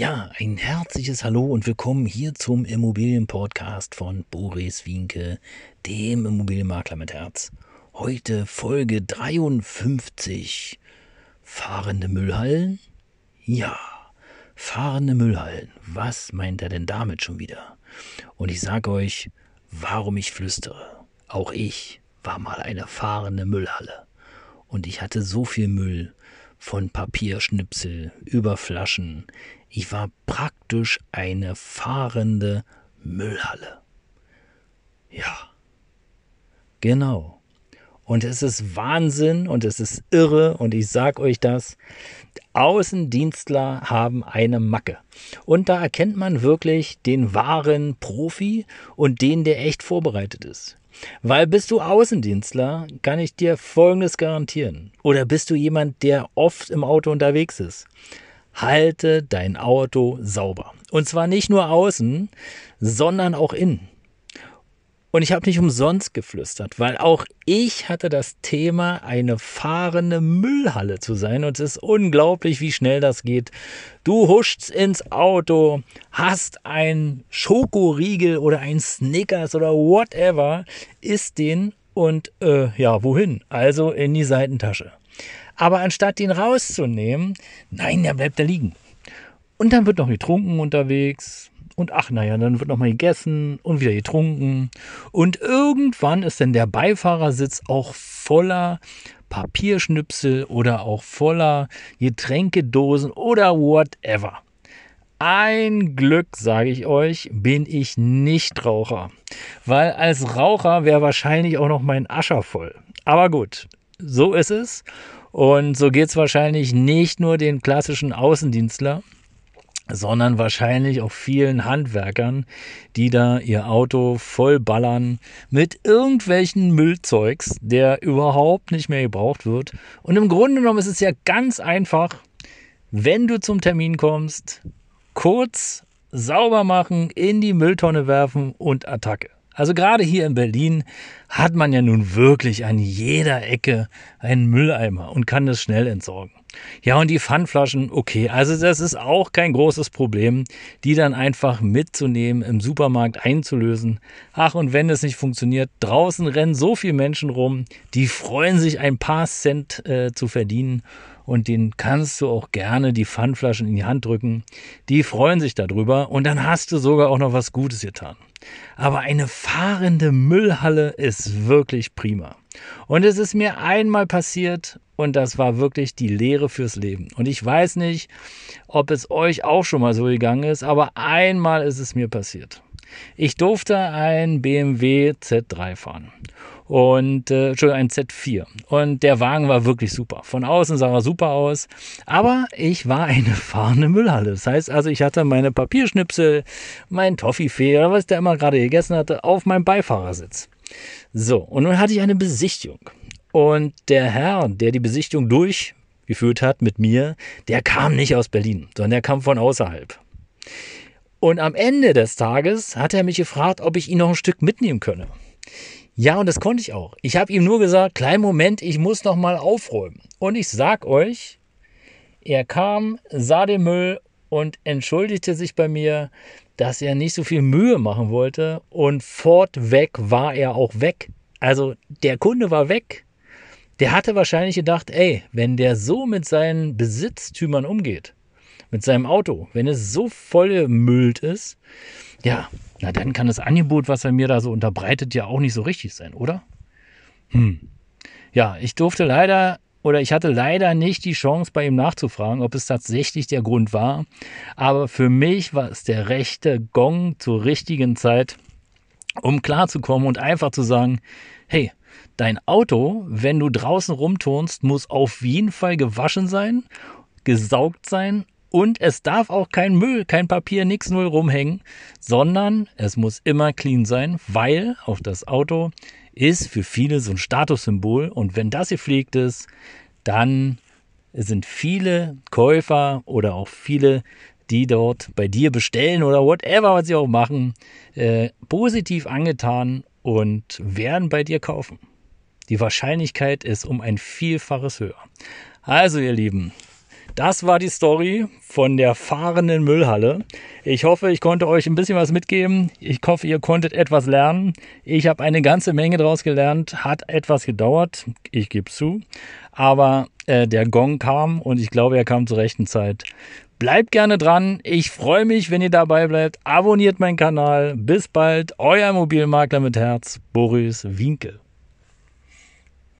Ja, ein herzliches Hallo und willkommen hier zum Immobilienpodcast von Boris Wienke, dem Immobilienmakler mit Herz. Heute Folge 53. Fahrende Müllhallen? Ja, fahrende Müllhallen. Was meint er denn damit schon wieder? Und ich sage euch, warum ich flüstere. Auch ich war mal eine fahrende Müllhalle. Und ich hatte so viel Müll von Papierschnipsel über Flaschen, ich war praktisch eine fahrende Müllhalle. Ja, genau. Und es ist Wahnsinn und es ist irre und ich sag euch das. Außendienstler haben eine Macke. Und da erkennt man wirklich den wahren Profi und den, der echt vorbereitet ist. Weil bist du Außendienstler, kann ich dir Folgendes garantieren. Oder bist du jemand, der oft im Auto unterwegs ist? halte dein Auto sauber. Und zwar nicht nur außen, sondern auch innen. Und ich habe nicht umsonst geflüstert, weil auch ich hatte das Thema, eine fahrende Müllhalle zu sein. Und es ist unglaublich, wie schnell das geht. Du huschst ins Auto, hast ein Schokoriegel oder ein Snickers oder whatever, isst den und äh, ja, wohin? Also in die Seitentasche. Aber anstatt ihn rauszunehmen, nein, der bleibt da liegen. Und dann wird noch getrunken unterwegs. Und ach, naja, dann wird noch mal gegessen und wieder getrunken. Und irgendwann ist dann der Beifahrersitz auch voller Papierschnipsel oder auch voller Getränkedosen oder whatever. Ein Glück, sage ich euch, bin ich nicht Raucher. Weil als Raucher wäre wahrscheinlich auch noch mein Ascher voll. Aber gut, so ist es. Und so geht es wahrscheinlich nicht nur den klassischen Außendienstler, sondern wahrscheinlich auch vielen Handwerkern, die da ihr Auto voll ballern mit irgendwelchen Müllzeugs, der überhaupt nicht mehr gebraucht wird. Und im Grunde genommen ist es ja ganz einfach, wenn du zum Termin kommst, kurz sauber machen, in die Mülltonne werfen und Attacke. Also gerade hier in Berlin hat man ja nun wirklich an jeder Ecke einen Mülleimer und kann das schnell entsorgen. Ja, und die Pfandflaschen, okay, also das ist auch kein großes Problem, die dann einfach mitzunehmen, im Supermarkt einzulösen. Ach, und wenn es nicht funktioniert, draußen rennen so viele Menschen rum, die freuen sich, ein paar Cent äh, zu verdienen und denen kannst du auch gerne die Pfandflaschen in die Hand drücken. Die freuen sich darüber und dann hast du sogar auch noch was Gutes getan. Aber eine fahrende Müllhalle ist wirklich prima. Und es ist mir einmal passiert und das war wirklich die Lehre fürs Leben. Und ich weiß nicht, ob es euch auch schon mal so gegangen ist, aber einmal ist es mir passiert. Ich durfte ein BMW Z3 fahren und äh, Entschuldigung, ein Z4. Und der Wagen war wirklich super. Von außen sah er super aus, aber ich war eine fahrende Müllhalle. Das heißt also, ich hatte meine Papierschnipsel, mein Toffifee oder was der immer gerade gegessen hatte, auf meinem Beifahrersitz. So, und nun hatte ich eine Besichtigung. Und der Herr, der die Besichtigung durchgeführt hat mit mir, der kam nicht aus Berlin, sondern der kam von außerhalb. Und am Ende des Tages hat er mich gefragt, ob ich ihn noch ein Stück mitnehmen könne. Ja, und das konnte ich auch. Ich habe ihm nur gesagt, kleinen Moment, ich muss noch mal aufräumen. Und ich sag euch, er kam, sah den Müll und entschuldigte sich bei mir, dass er nicht so viel Mühe machen wollte und fortweg war er auch weg. Also der Kunde war weg. Der hatte wahrscheinlich gedacht, ey, wenn der so mit seinen Besitztümern umgeht, mit seinem Auto, wenn es so voll müllt ist, ja, na dann kann das Angebot, was er mir da so unterbreitet, ja auch nicht so richtig sein, oder? Hm. Ja, ich durfte leider oder ich hatte leider nicht die Chance, bei ihm nachzufragen, ob es tatsächlich der Grund war. Aber für mich war es der rechte Gong zur richtigen Zeit, um klarzukommen und einfach zu sagen, hey, dein Auto, wenn du draußen rumturnst, muss auf jeden Fall gewaschen sein, gesaugt sein Und es darf auch kein Müll, kein Papier, nix null rumhängen, sondern es muss immer clean sein, weil auch das Auto ist für viele so ein Statussymbol. Und wenn das gepflegt ist, dann sind viele Käufer oder auch viele, die dort bei dir bestellen oder whatever, was sie auch machen, äh, positiv angetan und werden bei dir kaufen. Die Wahrscheinlichkeit ist um ein Vielfaches höher. Also ihr Lieben, das war die Story von der fahrenden Müllhalle. Ich hoffe, ich konnte euch ein bisschen was mitgeben. Ich hoffe, ihr konntet etwas lernen. Ich habe eine ganze Menge daraus gelernt. Hat etwas gedauert, ich gebe zu. Aber äh, der Gong kam und ich glaube, er kam zur rechten Zeit. Bleibt gerne dran. Ich freue mich, wenn ihr dabei bleibt. Abonniert meinen Kanal. Bis bald. Euer Mobilmakler mit Herz, Boris Winke.